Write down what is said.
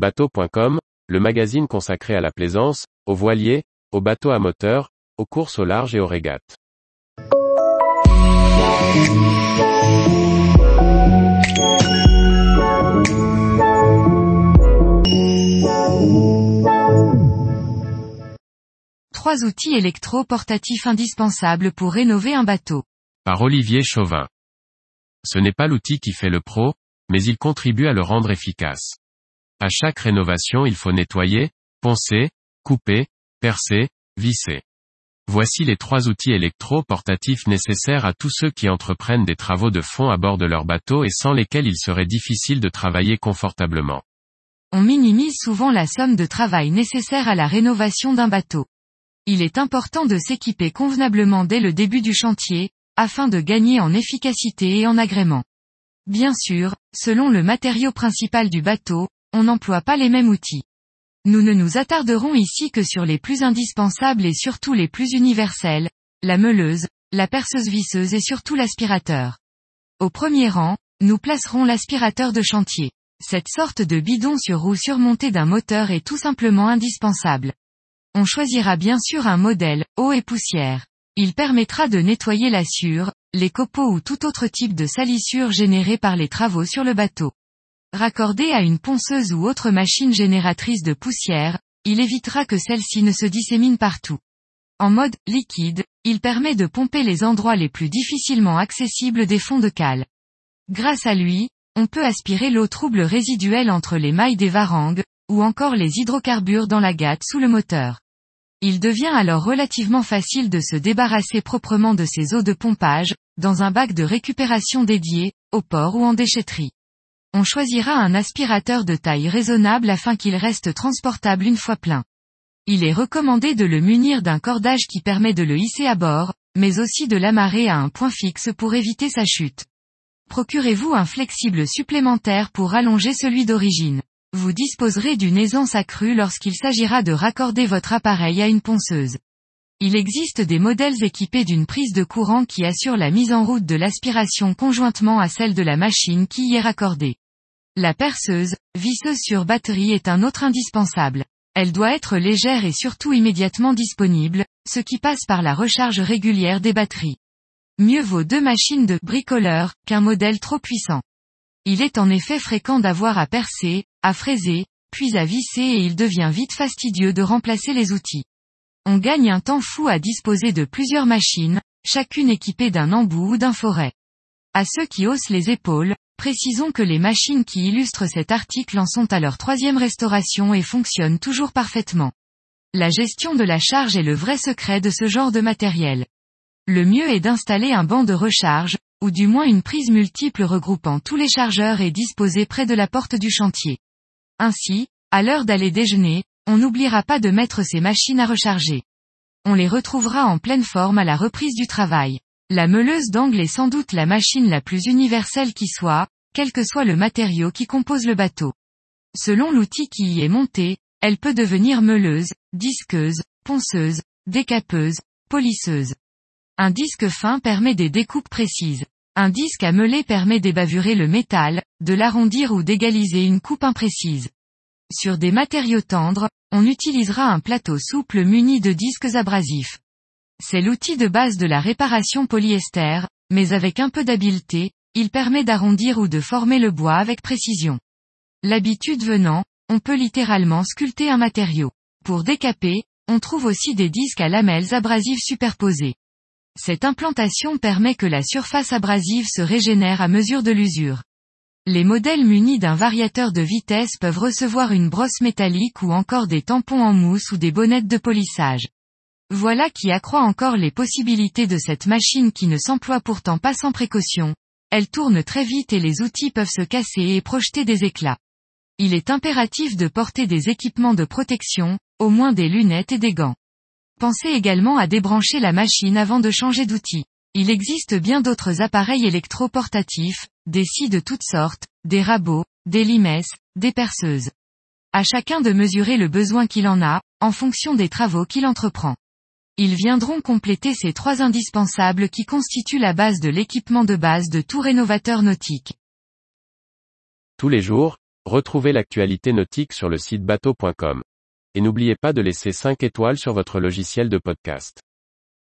Bateau.com, le magazine consacré à la plaisance, aux voiliers, aux bateaux à moteur, aux courses au large et aux régates. Trois outils électro-portatifs indispensables pour rénover un bateau. Par Olivier Chauvin. Ce n'est pas l'outil qui fait le pro, mais il contribue à le rendre efficace. À chaque rénovation il faut nettoyer, poncer, couper, percer, visser. Voici les trois outils électro-portatifs nécessaires à tous ceux qui entreprennent des travaux de fond à bord de leur bateau et sans lesquels il serait difficile de travailler confortablement. On minimise souvent la somme de travail nécessaire à la rénovation d'un bateau. Il est important de s'équiper convenablement dès le début du chantier, afin de gagner en efficacité et en agrément. Bien sûr, selon le matériau principal du bateau, on n'emploie pas les mêmes outils. Nous ne nous attarderons ici que sur les plus indispensables et surtout les plus universels, la meuleuse, la perceuse visseuse et surtout l'aspirateur. Au premier rang, nous placerons l'aspirateur de chantier. Cette sorte de bidon sur roue surmonté d'un moteur est tout simplement indispensable. On choisira bien sûr un modèle, eau et poussière. Il permettra de nettoyer la sûre, les copeaux ou tout autre type de salissure générée par les travaux sur le bateau. Raccordé à une ponceuse ou autre machine génératrice de poussière, il évitera que celle-ci ne se dissémine partout. En mode liquide, il permet de pomper les endroits les plus difficilement accessibles des fonds de cale. Grâce à lui, on peut aspirer l'eau trouble résiduelle entre les mailles des varangues, ou encore les hydrocarbures dans la gâte sous le moteur. Il devient alors relativement facile de se débarrasser proprement de ces eaux de pompage, dans un bac de récupération dédié, au port ou en déchetterie. On choisira un aspirateur de taille raisonnable afin qu'il reste transportable une fois plein. Il est recommandé de le munir d'un cordage qui permet de le hisser à bord, mais aussi de l'amarrer à un point fixe pour éviter sa chute. Procurez-vous un flexible supplémentaire pour allonger celui d'origine. Vous disposerez d'une aisance accrue lorsqu'il s'agira de raccorder votre appareil à une ponceuse. Il existe des modèles équipés d'une prise de courant qui assure la mise en route de l'aspiration conjointement à celle de la machine qui y est raccordée. La perceuse, visseuse sur batterie est un autre indispensable. Elle doit être légère et surtout immédiatement disponible, ce qui passe par la recharge régulière des batteries. Mieux vaut deux machines de bricoleur qu'un modèle trop puissant. Il est en effet fréquent d'avoir à percer, à fraiser, puis à visser et il devient vite fastidieux de remplacer les outils. On gagne un temps fou à disposer de plusieurs machines, chacune équipée d'un embout ou d'un forêt. À ceux qui haussent les épaules, précisons que les machines qui illustrent cet article en sont à leur troisième restauration et fonctionnent toujours parfaitement. La gestion de la charge est le vrai secret de ce genre de matériel. Le mieux est d'installer un banc de recharge, ou du moins une prise multiple regroupant tous les chargeurs et disposée près de la porte du chantier. Ainsi, à l'heure d'aller déjeuner, on n'oubliera pas de mettre ces machines à recharger. On les retrouvera en pleine forme à la reprise du travail. La meuleuse d'angle est sans doute la machine la plus universelle qui soit, quel que soit le matériau qui compose le bateau. Selon l'outil qui y est monté, elle peut devenir meuleuse, disqueuse, ponceuse, décapeuse, polisseuse. Un disque fin permet des découpes précises. Un disque à meuler permet d'ébavurer le métal, de l'arrondir ou d'égaliser une coupe imprécise. Sur des matériaux tendres, on utilisera un plateau souple muni de disques abrasifs. C'est l'outil de base de la réparation polyester, mais avec un peu d'habileté, il permet d'arrondir ou de former le bois avec précision. L'habitude venant, on peut littéralement sculpter un matériau. Pour décaper, on trouve aussi des disques à lamelles abrasives superposés. Cette implantation permet que la surface abrasive se régénère à mesure de l'usure. Les modèles munis d'un variateur de vitesse peuvent recevoir une brosse métallique ou encore des tampons en mousse ou des bonnettes de polissage. Voilà qui accroît encore les possibilités de cette machine qui ne s'emploie pourtant pas sans précaution. Elle tourne très vite et les outils peuvent se casser et projeter des éclats. Il est impératif de porter des équipements de protection, au moins des lunettes et des gants. Pensez également à débrancher la machine avant de changer d'outil. Il existe bien d'autres appareils électro-portatifs, des scies de toutes sortes, des rabots, des limes, des perceuses. À chacun de mesurer le besoin qu'il en a, en fonction des travaux qu'il entreprend. Ils viendront compléter ces trois indispensables qui constituent la base de l'équipement de base de tout rénovateur nautique. Tous les jours, Retrouvez l'actualité nautique sur le site bateau.com. Et n'oubliez pas de laisser 5 étoiles sur votre logiciel de podcast.